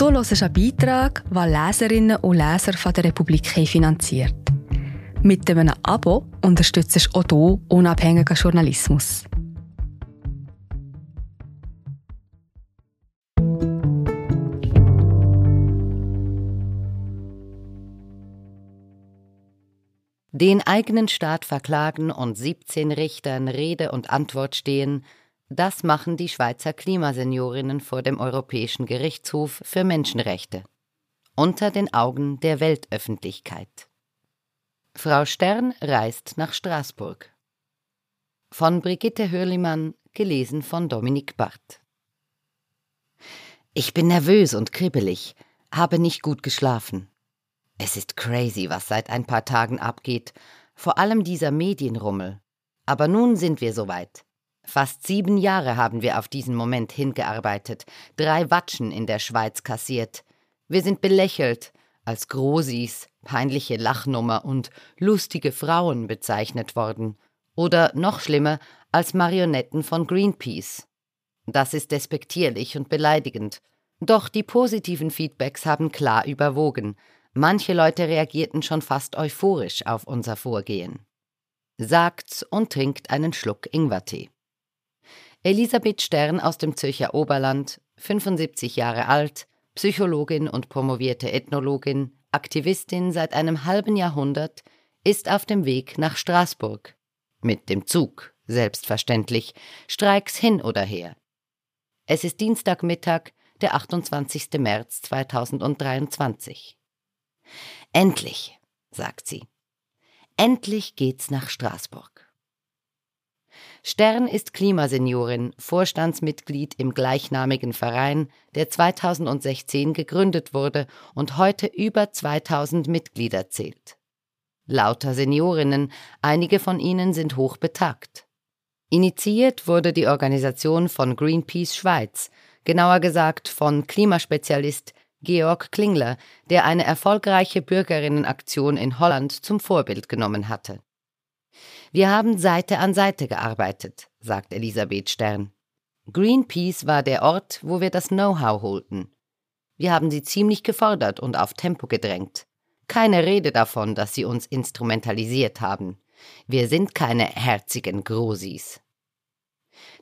Du hörst einen Beitrag, den Leserinnen und Leser von der Republik finanziert. Mit einem Abo unterstützt du auch du unabhängigen Journalismus. Den eigenen Staat verklagen und 17 Richtern Rede und Antwort stehen, das machen die Schweizer Klimaseniorinnen vor dem Europäischen Gerichtshof für Menschenrechte. Unter den Augen der Weltöffentlichkeit. Frau Stern reist nach Straßburg. Von Brigitte Hörlimann, gelesen von Dominik Barth. Ich bin nervös und kribbelig, habe nicht gut geschlafen. Es ist crazy, was seit ein paar Tagen abgeht, vor allem dieser Medienrummel. Aber nun sind wir soweit. Fast sieben Jahre haben wir auf diesen Moment hingearbeitet, drei Watschen in der Schweiz kassiert. Wir sind belächelt, als Grosis, peinliche Lachnummer und lustige Frauen bezeichnet worden. Oder noch schlimmer, als Marionetten von Greenpeace. Das ist despektierlich und beleidigend. Doch die positiven Feedbacks haben klar überwogen. Manche Leute reagierten schon fast euphorisch auf unser Vorgehen. Sagt's und trinkt einen Schluck Ingwertee. Elisabeth Stern aus dem Zürcher Oberland, 75 Jahre alt, Psychologin und promovierte Ethnologin, Aktivistin seit einem halben Jahrhundert, ist auf dem Weg nach Straßburg. Mit dem Zug, selbstverständlich, Streiks hin oder her. Es ist Dienstagmittag, der 28. März 2023. Endlich, sagt sie. Endlich geht's nach Straßburg. Stern ist Klimaseniorin, Vorstandsmitglied im gleichnamigen Verein, der 2016 gegründet wurde und heute über 2000 Mitglieder zählt. Lauter Seniorinnen, einige von ihnen sind hochbetagt. Initiiert wurde die Organisation von Greenpeace Schweiz, genauer gesagt von Klimaspezialist Georg Klingler, der eine erfolgreiche Bürgerinnenaktion in Holland zum Vorbild genommen hatte. Wir haben Seite an Seite gearbeitet, sagt Elisabeth Stern. Greenpeace war der Ort, wo wir das Know-how holten. Wir haben sie ziemlich gefordert und auf Tempo gedrängt. Keine Rede davon, dass sie uns instrumentalisiert haben. Wir sind keine herzigen Grosis.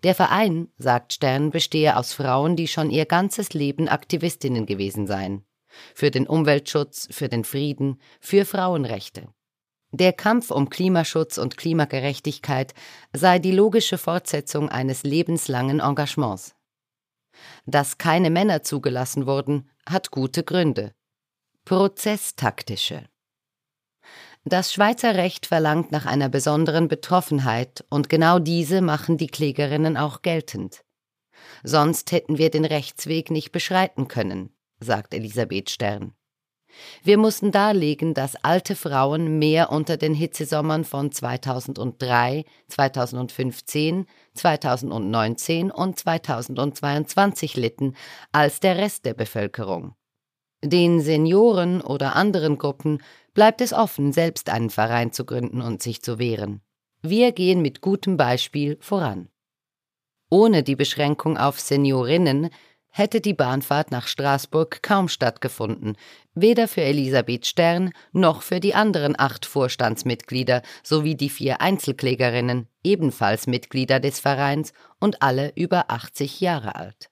Der Verein, sagt Stern, bestehe aus Frauen, die schon ihr ganzes Leben Aktivistinnen gewesen seien. Für den Umweltschutz, für den Frieden, für Frauenrechte. Der Kampf um Klimaschutz und Klimagerechtigkeit sei die logische Fortsetzung eines lebenslangen Engagements. Dass keine Männer zugelassen wurden, hat gute Gründe. Prozesstaktische. Das Schweizer Recht verlangt nach einer besonderen Betroffenheit, und genau diese machen die Klägerinnen auch geltend. Sonst hätten wir den Rechtsweg nicht beschreiten können, sagt Elisabeth Stern. Wir mussten darlegen, dass alte Frauen mehr unter den Hitzesommern von 2003, 2015, 2019 und 2022 litten als der Rest der Bevölkerung. Den Senioren oder anderen Gruppen bleibt es offen, selbst einen Verein zu gründen und sich zu wehren. Wir gehen mit gutem Beispiel voran. Ohne die Beschränkung auf Seniorinnen hätte die Bahnfahrt nach Straßburg kaum stattgefunden, weder für Elisabeth Stern noch für die anderen acht Vorstandsmitglieder sowie die vier Einzelklägerinnen, ebenfalls Mitglieder des Vereins und alle über 80 Jahre alt.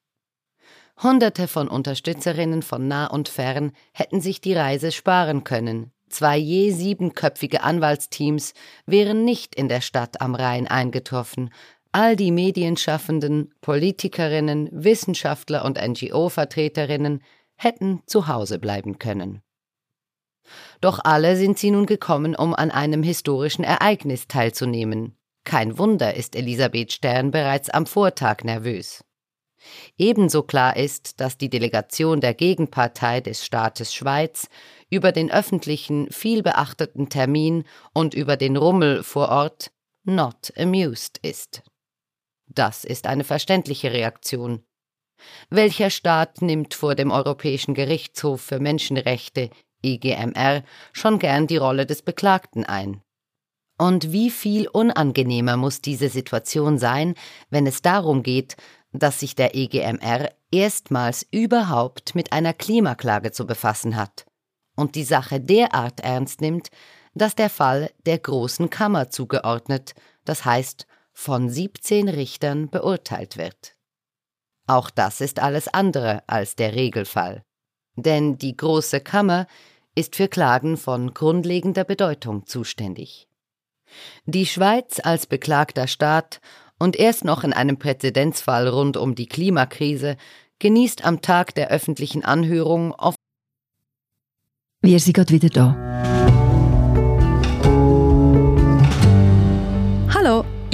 Hunderte von Unterstützerinnen von nah und fern hätten sich die Reise sparen können. Zwei je siebenköpfige Anwaltsteams wären nicht in der Stadt am Rhein eingetroffen. All die Medienschaffenden, Politikerinnen, Wissenschaftler und NGO-Vertreterinnen hätten zu Hause bleiben können. Doch alle sind sie nun gekommen, um an einem historischen Ereignis teilzunehmen. Kein Wunder ist Elisabeth Stern bereits am Vortag nervös. Ebenso klar ist, dass die Delegation der Gegenpartei des Staates Schweiz über den öffentlichen, vielbeachteten Termin und über den Rummel vor Ort not amused ist. Das ist eine verständliche Reaktion. Welcher Staat nimmt vor dem Europäischen Gerichtshof für Menschenrechte EGMR schon gern die Rolle des Beklagten ein? Und wie viel unangenehmer muss diese Situation sein, wenn es darum geht, dass sich der EGMR erstmals überhaupt mit einer Klimaklage zu befassen hat und die Sache derart ernst nimmt, dass der Fall der Großen Kammer zugeordnet, das heißt von 17 Richtern beurteilt wird. Auch das ist alles andere als der Regelfall. Denn die Große Kammer ist für Klagen von grundlegender Bedeutung zuständig. Die Schweiz als beklagter Staat und erst noch in einem Präzedenzfall rund um die Klimakrise genießt am Tag der öffentlichen Anhörung oft. Wir sind gerade wieder da.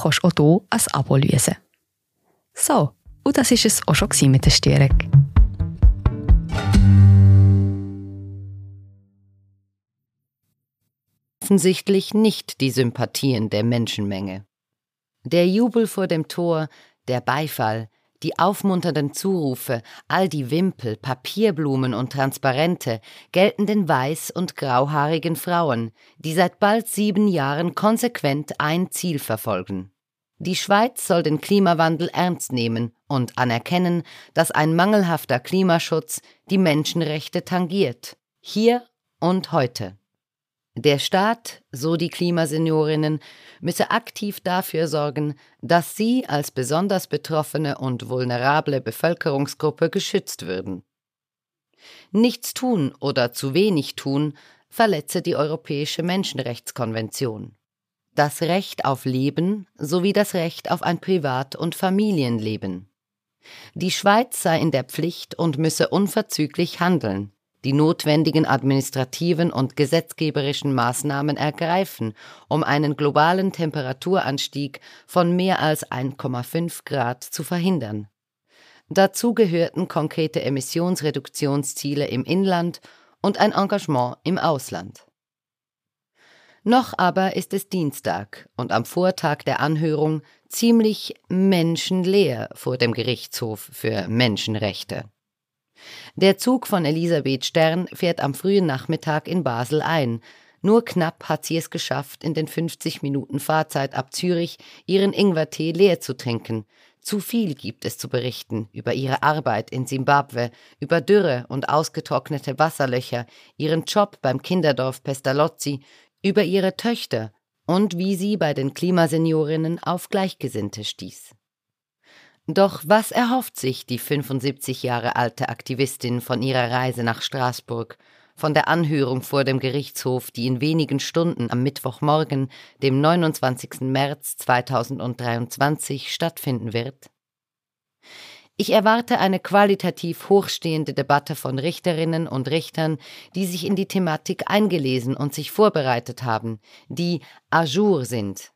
kannst du auch hier ein Abo lösen. So, und das war es auch schon mit der Störung. Offensichtlich nicht die Sympathien der Menschenmenge. Der Jubel vor dem Tor, der Beifall, die aufmunternden Zurufe, all die Wimpel, Papierblumen und Transparente gelten den weiß- und grauhaarigen Frauen, die seit bald sieben Jahren konsequent ein Ziel verfolgen. Die Schweiz soll den Klimawandel ernst nehmen und anerkennen, dass ein mangelhafter Klimaschutz die Menschenrechte tangiert, hier und heute. Der Staat, so die Klimaseniorinnen, müsse aktiv dafür sorgen, dass sie als besonders betroffene und vulnerable Bevölkerungsgruppe geschützt würden. Nichts tun oder zu wenig tun verletze die Europäische Menschenrechtskonvention. Das Recht auf Leben sowie das Recht auf ein Privat- und Familienleben. Die Schweiz sei in der Pflicht und müsse unverzüglich handeln, die notwendigen administrativen und gesetzgeberischen Maßnahmen ergreifen, um einen globalen Temperaturanstieg von mehr als 1,5 Grad zu verhindern. Dazu gehörten konkrete Emissionsreduktionsziele im Inland und ein Engagement im Ausland. Noch aber ist es Dienstag und am Vortag der Anhörung ziemlich menschenleer vor dem Gerichtshof für Menschenrechte. Der Zug von Elisabeth Stern fährt am frühen Nachmittag in Basel ein. Nur knapp hat sie es geschafft, in den 50 Minuten Fahrzeit ab Zürich ihren Ingwertee leer zu trinken. Zu viel gibt es zu berichten über ihre Arbeit in Simbabwe, über Dürre und ausgetrocknete Wasserlöcher, ihren Job beim Kinderdorf Pestalozzi, über ihre Töchter und wie sie bei den Klimaseniorinnen auf Gleichgesinnte stieß. Doch was erhofft sich die 75 Jahre alte Aktivistin von ihrer Reise nach Straßburg, von der Anhörung vor dem Gerichtshof, die in wenigen Stunden am Mittwochmorgen, dem 29. März 2023 stattfinden wird? Ich erwarte eine qualitativ hochstehende Debatte von Richterinnen und Richtern, die sich in die Thematik eingelesen und sich vorbereitet haben, die à jour sind,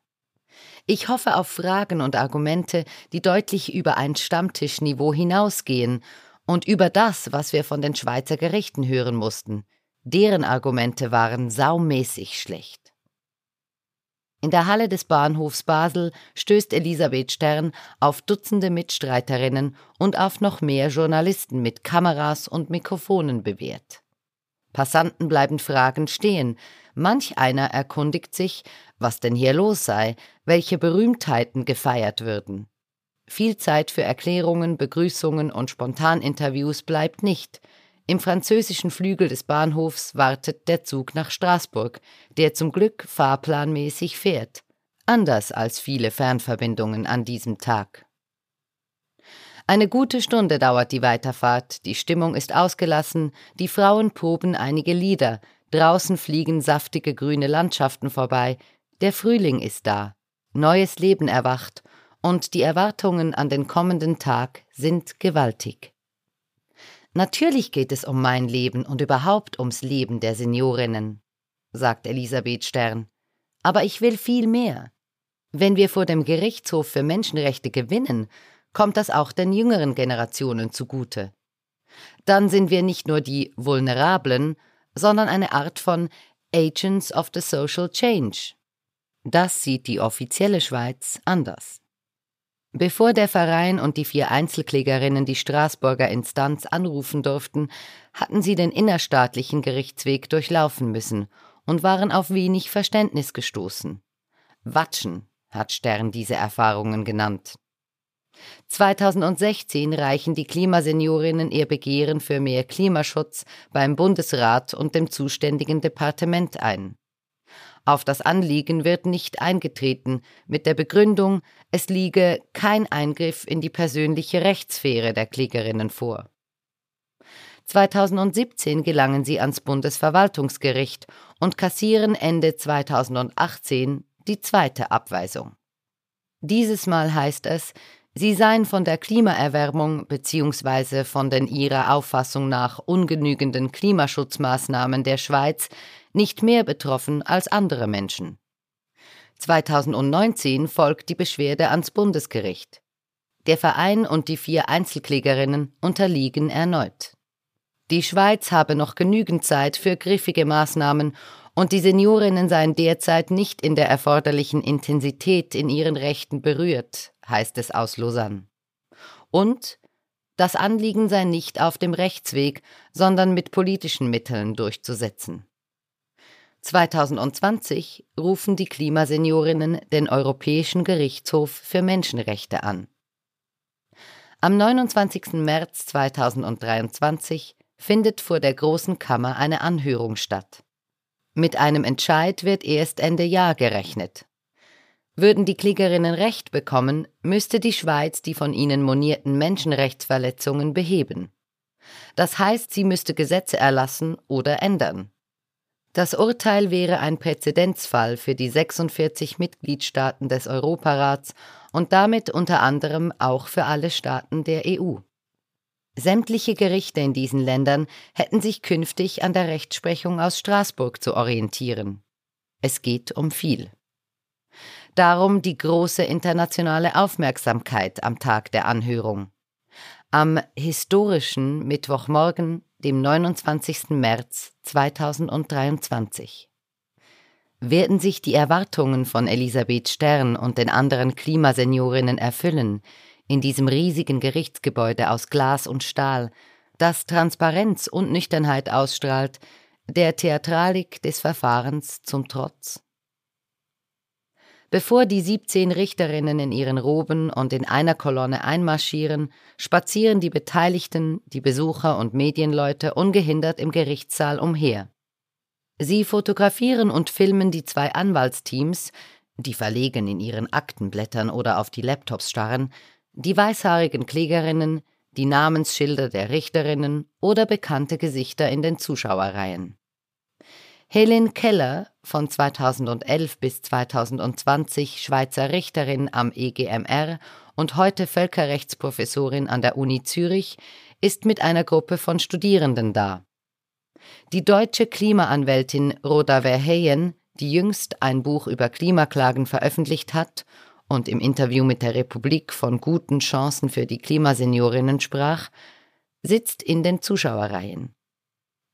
ich hoffe auf Fragen und Argumente, die deutlich über ein Stammtischniveau hinausgehen und über das, was wir von den Schweizer Gerichten hören mussten. Deren Argumente waren saumäßig schlecht. In der Halle des Bahnhofs Basel stößt Elisabeth Stern auf Dutzende Mitstreiterinnen und auf noch mehr Journalisten mit Kameras und Mikrofonen bewährt. Passanten bleiben fragend stehen, manch einer erkundigt sich, was denn hier los sei, welche Berühmtheiten gefeiert würden. Viel Zeit für Erklärungen, Begrüßungen und Spontaninterviews bleibt nicht. Im französischen Flügel des Bahnhofs wartet der Zug nach Straßburg, der zum Glück fahrplanmäßig fährt, anders als viele Fernverbindungen an diesem Tag. Eine gute Stunde dauert die Weiterfahrt, die Stimmung ist ausgelassen, die Frauen proben einige Lieder, draußen fliegen saftige grüne Landschaften vorbei, der Frühling ist da, neues Leben erwacht, und die Erwartungen an den kommenden Tag sind gewaltig. Natürlich geht es um mein Leben und überhaupt ums Leben der Seniorinnen, sagt Elisabeth Stern. Aber ich will viel mehr. Wenn wir vor dem Gerichtshof für Menschenrechte gewinnen, kommt das auch den jüngeren Generationen zugute. Dann sind wir nicht nur die Vulnerablen, sondern eine Art von Agents of the Social Change. Das sieht die offizielle Schweiz anders. Bevor der Verein und die vier Einzelklägerinnen die Straßburger Instanz anrufen durften, hatten sie den innerstaatlichen Gerichtsweg durchlaufen müssen und waren auf wenig Verständnis gestoßen. Watschen hat Stern diese Erfahrungen genannt. 2016 reichen die Klimaseniorinnen ihr Begehren für mehr Klimaschutz beim Bundesrat und dem zuständigen Departement ein. Auf das Anliegen wird nicht eingetreten, mit der Begründung, es liege kein Eingriff in die persönliche Rechtssphäre der Klägerinnen vor. 2017 gelangen sie ans Bundesverwaltungsgericht und kassieren Ende 2018 die zweite Abweisung. Dieses Mal heißt es, sie seien von der Klimaerwärmung bzw. von den ihrer Auffassung nach ungenügenden Klimaschutzmaßnahmen der Schweiz nicht mehr betroffen als andere Menschen. 2019 folgt die Beschwerde ans Bundesgericht. Der Verein und die vier Einzelklägerinnen unterliegen erneut. Die Schweiz habe noch genügend Zeit für griffige Maßnahmen und die Seniorinnen seien derzeit nicht in der erforderlichen Intensität in ihren Rechten berührt, heißt es aus Lausanne. Und das Anliegen sei nicht auf dem Rechtsweg, sondern mit politischen Mitteln durchzusetzen. 2020 rufen die Klimaseniorinnen den Europäischen Gerichtshof für Menschenrechte an. Am 29. März 2023 findet vor der Großen Kammer eine Anhörung statt. Mit einem Entscheid wird erst Ende Jahr gerechnet. Würden die Klägerinnen Recht bekommen, müsste die Schweiz die von ihnen monierten Menschenrechtsverletzungen beheben. Das heißt, sie müsste Gesetze erlassen oder ändern. Das Urteil wäre ein Präzedenzfall für die 46 Mitgliedstaaten des Europarats und damit unter anderem auch für alle Staaten der EU. Sämtliche Gerichte in diesen Ländern hätten sich künftig an der Rechtsprechung aus Straßburg zu orientieren. Es geht um viel. Darum die große internationale Aufmerksamkeit am Tag der Anhörung. Am historischen Mittwochmorgen, dem 29. März 2023. Werden sich die Erwartungen von Elisabeth Stern und den anderen Klimaseniorinnen erfüllen, in diesem riesigen Gerichtsgebäude aus Glas und Stahl, das Transparenz und Nüchternheit ausstrahlt, der Theatralik des Verfahrens zum Trotz? Bevor die 17 Richterinnen in ihren Roben und in einer Kolonne einmarschieren, spazieren die Beteiligten, die Besucher und Medienleute ungehindert im Gerichtssaal umher. Sie fotografieren und filmen die zwei Anwaltsteams, die verlegen in ihren Aktenblättern oder auf die Laptops starren, die weißhaarigen Klägerinnen, die Namensschilder der Richterinnen oder bekannte Gesichter in den Zuschauerreihen. Helen Keller, von 2011 bis 2020 Schweizer Richterin am EGMR und heute Völkerrechtsprofessorin an der Uni Zürich, ist mit einer Gruppe von Studierenden da. Die deutsche Klimaanwältin Rhoda Verheyen, die jüngst ein Buch über Klimaklagen veröffentlicht hat und im Interview mit der Republik von guten Chancen für die Klimaseniorinnen sprach, sitzt in den Zuschauerreihen.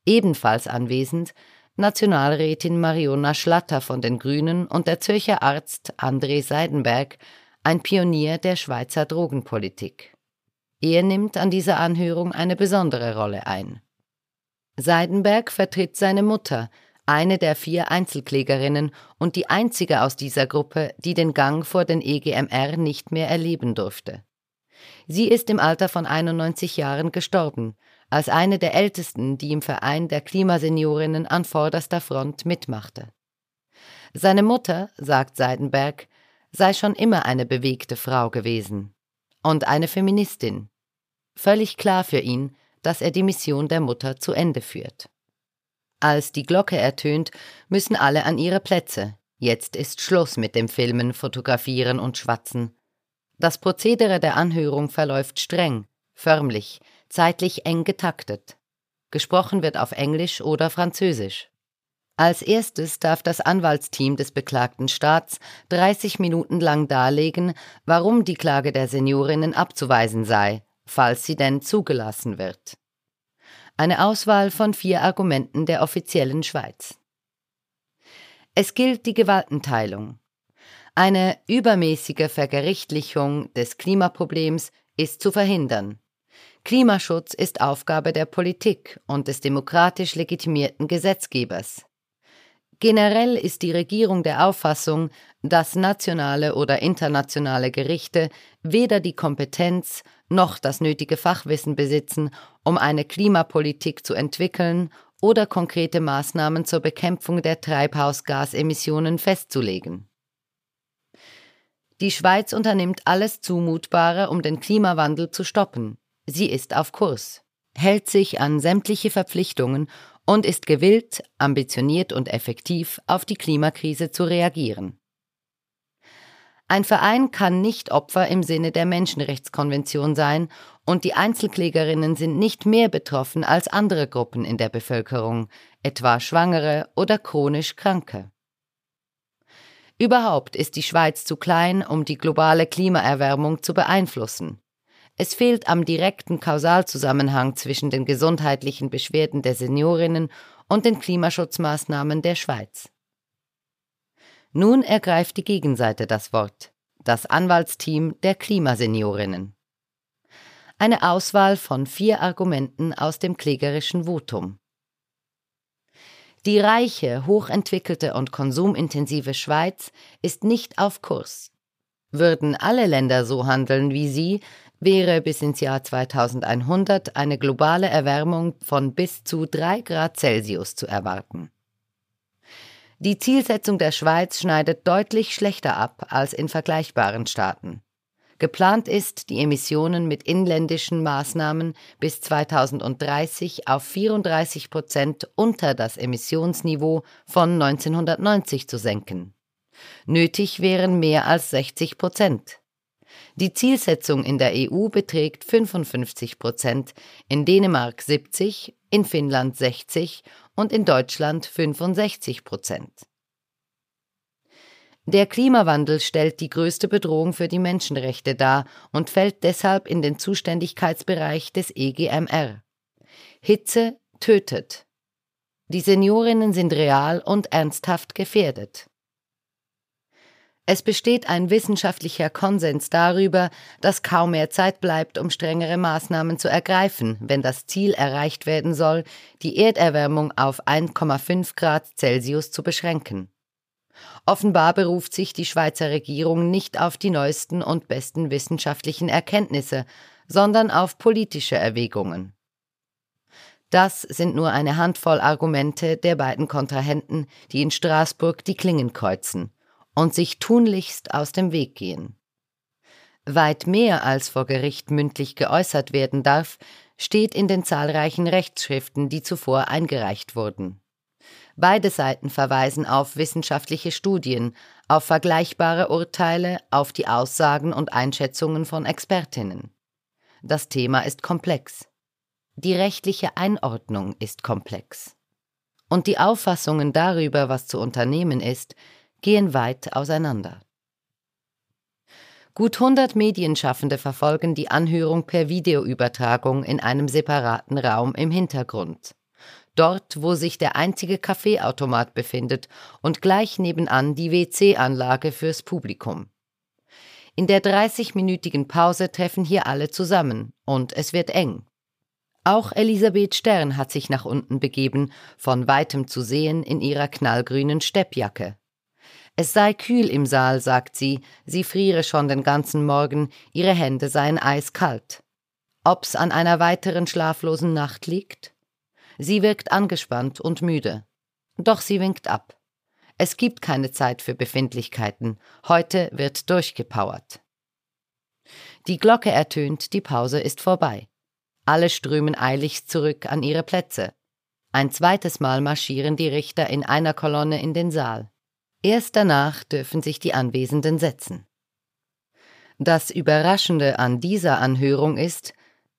Ebenfalls anwesend Nationalrätin Mariona Schlatter von den Grünen und der Zürcher Arzt André Seidenberg, ein Pionier der Schweizer Drogenpolitik. Er nimmt an dieser Anhörung eine besondere Rolle ein. Seidenberg vertritt seine Mutter, eine der vier Einzelklägerinnen und die einzige aus dieser Gruppe, die den Gang vor den EGMR nicht mehr erleben durfte. Sie ist im Alter von 91 Jahren gestorben, als eine der ältesten, die im Verein der Klimaseniorinnen an vorderster Front mitmachte. Seine Mutter, sagt Seidenberg, sei schon immer eine bewegte Frau gewesen und eine Feministin. Völlig klar für ihn, dass er die Mission der Mutter zu Ende führt. Als die Glocke ertönt, müssen alle an ihre Plätze. Jetzt ist Schluss mit dem Filmen, Fotografieren und Schwatzen. Das Prozedere der Anhörung verläuft streng, förmlich, zeitlich eng getaktet. Gesprochen wird auf Englisch oder Französisch. Als erstes darf das Anwaltsteam des beklagten Staats 30 Minuten lang darlegen, warum die Klage der Seniorinnen abzuweisen sei, falls sie denn zugelassen wird. Eine Auswahl von vier Argumenten der offiziellen Schweiz. Es gilt die Gewaltenteilung. Eine übermäßige Vergerichtlichung des Klimaproblems ist zu verhindern. Klimaschutz ist Aufgabe der Politik und des demokratisch legitimierten Gesetzgebers. Generell ist die Regierung der Auffassung, dass nationale oder internationale Gerichte weder die Kompetenz noch das nötige Fachwissen besitzen, um eine Klimapolitik zu entwickeln oder konkrete Maßnahmen zur Bekämpfung der Treibhausgasemissionen festzulegen. Die Schweiz unternimmt alles Zumutbare, um den Klimawandel zu stoppen. Sie ist auf Kurs, hält sich an sämtliche Verpflichtungen und ist gewillt, ambitioniert und effektiv auf die Klimakrise zu reagieren. Ein Verein kann nicht Opfer im Sinne der Menschenrechtskonvention sein, und die Einzelklägerinnen sind nicht mehr betroffen als andere Gruppen in der Bevölkerung, etwa Schwangere oder chronisch Kranke. Überhaupt ist die Schweiz zu klein, um die globale Klimaerwärmung zu beeinflussen. Es fehlt am direkten Kausalzusammenhang zwischen den gesundheitlichen Beschwerden der Seniorinnen und den Klimaschutzmaßnahmen der Schweiz. Nun ergreift die Gegenseite das Wort, das Anwaltsteam der Klimaseniorinnen. Eine Auswahl von vier Argumenten aus dem klägerischen Votum. Die reiche, hochentwickelte und konsumintensive Schweiz ist nicht auf Kurs. Würden alle Länder so handeln wie sie, wäre bis ins Jahr 2100 eine globale Erwärmung von bis zu 3 Grad Celsius zu erwarten. Die Zielsetzung der Schweiz schneidet deutlich schlechter ab als in vergleichbaren Staaten. Geplant ist, die Emissionen mit inländischen Maßnahmen bis 2030 auf 34 Prozent unter das Emissionsniveau von 1990 zu senken. Nötig wären mehr als 60 Prozent. Die Zielsetzung in der EU beträgt 55 Prozent, in Dänemark 70, in Finnland 60 und in Deutschland 65 Prozent. Der Klimawandel stellt die größte Bedrohung für die Menschenrechte dar und fällt deshalb in den Zuständigkeitsbereich des EGMR. Hitze tötet. Die Seniorinnen sind real und ernsthaft gefährdet. Es besteht ein wissenschaftlicher Konsens darüber, dass kaum mehr Zeit bleibt, um strengere Maßnahmen zu ergreifen, wenn das Ziel erreicht werden soll, die Erderwärmung auf 1,5 Grad Celsius zu beschränken. Offenbar beruft sich die Schweizer Regierung nicht auf die neuesten und besten wissenschaftlichen Erkenntnisse, sondern auf politische Erwägungen. Das sind nur eine Handvoll Argumente der beiden Kontrahenten, die in Straßburg die Klingen kreuzen und sich tunlichst aus dem Weg gehen. Weit mehr als vor Gericht mündlich geäußert werden darf, steht in den zahlreichen Rechtsschriften, die zuvor eingereicht wurden. Beide Seiten verweisen auf wissenschaftliche Studien, auf vergleichbare Urteile, auf die Aussagen und Einschätzungen von Expertinnen. Das Thema ist komplex. Die rechtliche Einordnung ist komplex. Und die Auffassungen darüber, was zu unternehmen ist, gehen weit auseinander. Gut 100 Medienschaffende verfolgen die Anhörung per Videoübertragung in einem separaten Raum im Hintergrund. Dort, wo sich der einzige Kaffeeautomat befindet und gleich nebenan die WC-Anlage fürs Publikum. In der 30-minütigen Pause treffen hier alle zusammen und es wird eng. Auch Elisabeth Stern hat sich nach unten begeben, von weitem zu sehen in ihrer knallgrünen Steppjacke. Es sei kühl im Saal, sagt sie, sie friere schon den ganzen Morgen, ihre Hände seien eiskalt. Ob's an einer weiteren schlaflosen Nacht liegt? Sie wirkt angespannt und müde. Doch sie winkt ab. Es gibt keine Zeit für Befindlichkeiten. Heute wird durchgepowert. Die Glocke ertönt, die Pause ist vorbei. Alle strömen eilig zurück an ihre Plätze. Ein zweites Mal marschieren die Richter in einer Kolonne in den Saal. Erst danach dürfen sich die Anwesenden setzen. Das Überraschende an dieser Anhörung ist,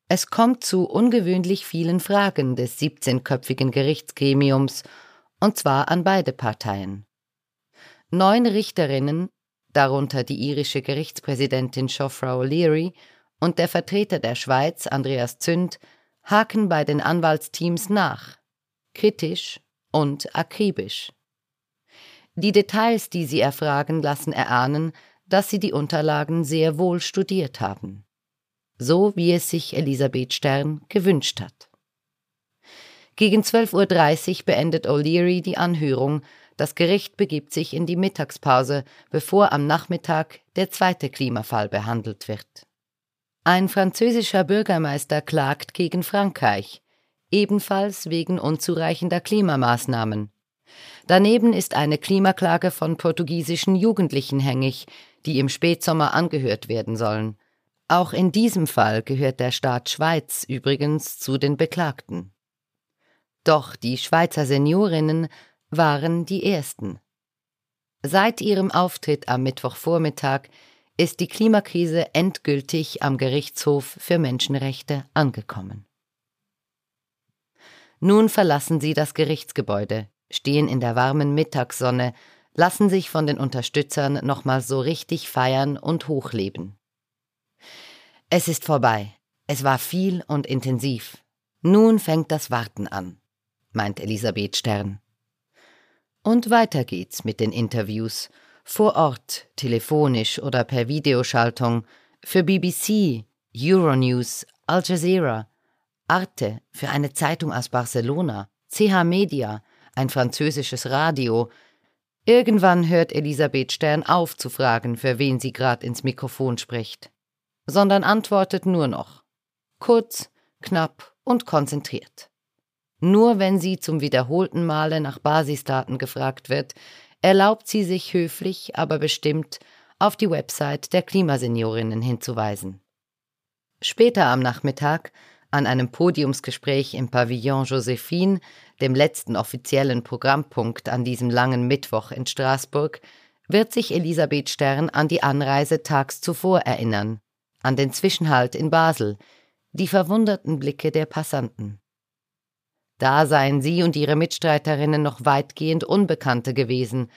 es kommt zu ungewöhnlich vielen Fragen des 17-köpfigen Gerichtsgremiums Und zwar an beide Parteien. Neun Richterinnen, darunter die irische Gerichtspräsidentin Shofra O'Leary und der Vertreter der Schweiz, Andreas Zünd, haken bei den Anwaltsteams nach, kritisch und akribisch. Die Details, die sie erfragen, lassen erahnen, dass sie die Unterlagen sehr wohl studiert haben. So wie es sich Elisabeth Stern gewünscht hat. Gegen 12.30 Uhr beendet O'Leary die Anhörung. Das Gericht begibt sich in die Mittagspause, bevor am Nachmittag der zweite Klimafall behandelt wird. Ein französischer Bürgermeister klagt gegen Frankreich, ebenfalls wegen unzureichender Klimamaßnahmen. Daneben ist eine Klimaklage von portugiesischen Jugendlichen hängig, die im Spätsommer angehört werden sollen. Auch in diesem Fall gehört der Staat Schweiz übrigens zu den Beklagten. Doch die Schweizer Seniorinnen waren die ersten. Seit ihrem Auftritt am Mittwochvormittag ist die Klimakrise endgültig am Gerichtshof für Menschenrechte angekommen. Nun verlassen sie das Gerichtsgebäude, stehen in der warmen Mittagssonne, lassen sich von den Unterstützern nochmal so richtig feiern und hochleben. Es ist vorbei. Es war viel und intensiv. Nun fängt das Warten an, meint Elisabeth Stern. Und weiter geht's mit den Interviews, vor Ort, telefonisch oder per Videoschaltung, für BBC, Euronews, Al Jazeera, Arte, für eine Zeitung aus Barcelona, CH Media, ein französisches Radio. Irgendwann hört Elisabeth Stern auf zu fragen, für wen sie gerade ins Mikrofon spricht, sondern antwortet nur noch. Kurz, knapp und konzentriert. Nur wenn sie zum wiederholten Male nach Basisdaten gefragt wird, erlaubt sie sich höflich, aber bestimmt auf die Website der Klimaseniorinnen hinzuweisen. Später am Nachmittag an einem Podiumsgespräch im Pavillon Josephine, dem letzten offiziellen Programmpunkt an diesem langen Mittwoch in Straßburg, wird sich Elisabeth Stern an die Anreise tags zuvor erinnern, an den Zwischenhalt in Basel, die verwunderten Blicke der Passanten. Da seien sie und ihre Mitstreiterinnen noch weitgehend Unbekannte gewesen,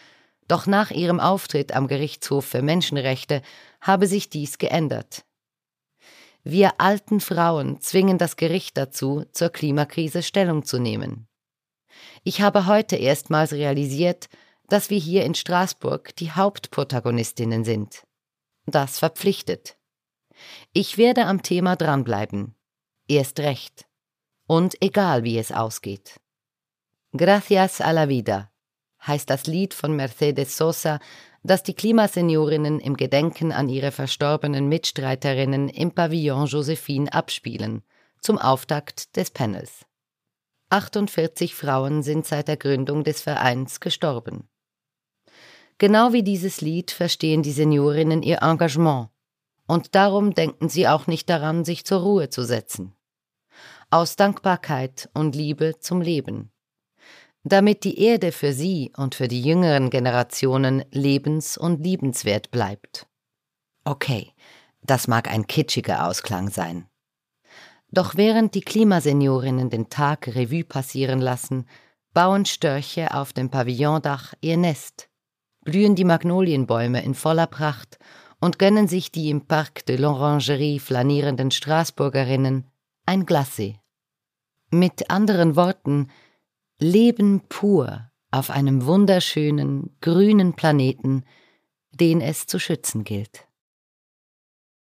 doch nach ihrem Auftritt am Gerichtshof für Menschenrechte habe sich dies geändert. Wir alten Frauen zwingen das Gericht dazu, zur Klimakrise Stellung zu nehmen. Ich habe heute erstmals realisiert, dass wir hier in Straßburg die Hauptprotagonistinnen sind. Das verpflichtet. Ich werde am Thema dranbleiben. Erst recht. Und egal wie es ausgeht. Gracias a la vida heißt das Lied von Mercedes Sosa, das die Klimaseniorinnen im Gedenken an ihre verstorbenen Mitstreiterinnen im Pavillon Josephine abspielen, zum Auftakt des Panels. 48 Frauen sind seit der Gründung des Vereins gestorben. Genau wie dieses Lied verstehen die Seniorinnen ihr Engagement, und darum denken sie auch nicht daran, sich zur Ruhe zu setzen. Aus Dankbarkeit und Liebe zum Leben damit die Erde für sie und für die jüngeren Generationen lebens- und liebenswert bleibt. Okay, das mag ein kitschiger Ausklang sein. Doch während die Klimaseniorinnen den Tag Revue passieren lassen, bauen Störche auf dem Pavillondach ihr Nest, blühen die Magnolienbäume in voller Pracht und gönnen sich die im Parc de l'Orangerie flanierenden Straßburgerinnen ein Glacé. Mit anderen Worten, Leben pur auf einem wunderschönen, grünen Planeten, den es zu schützen gilt.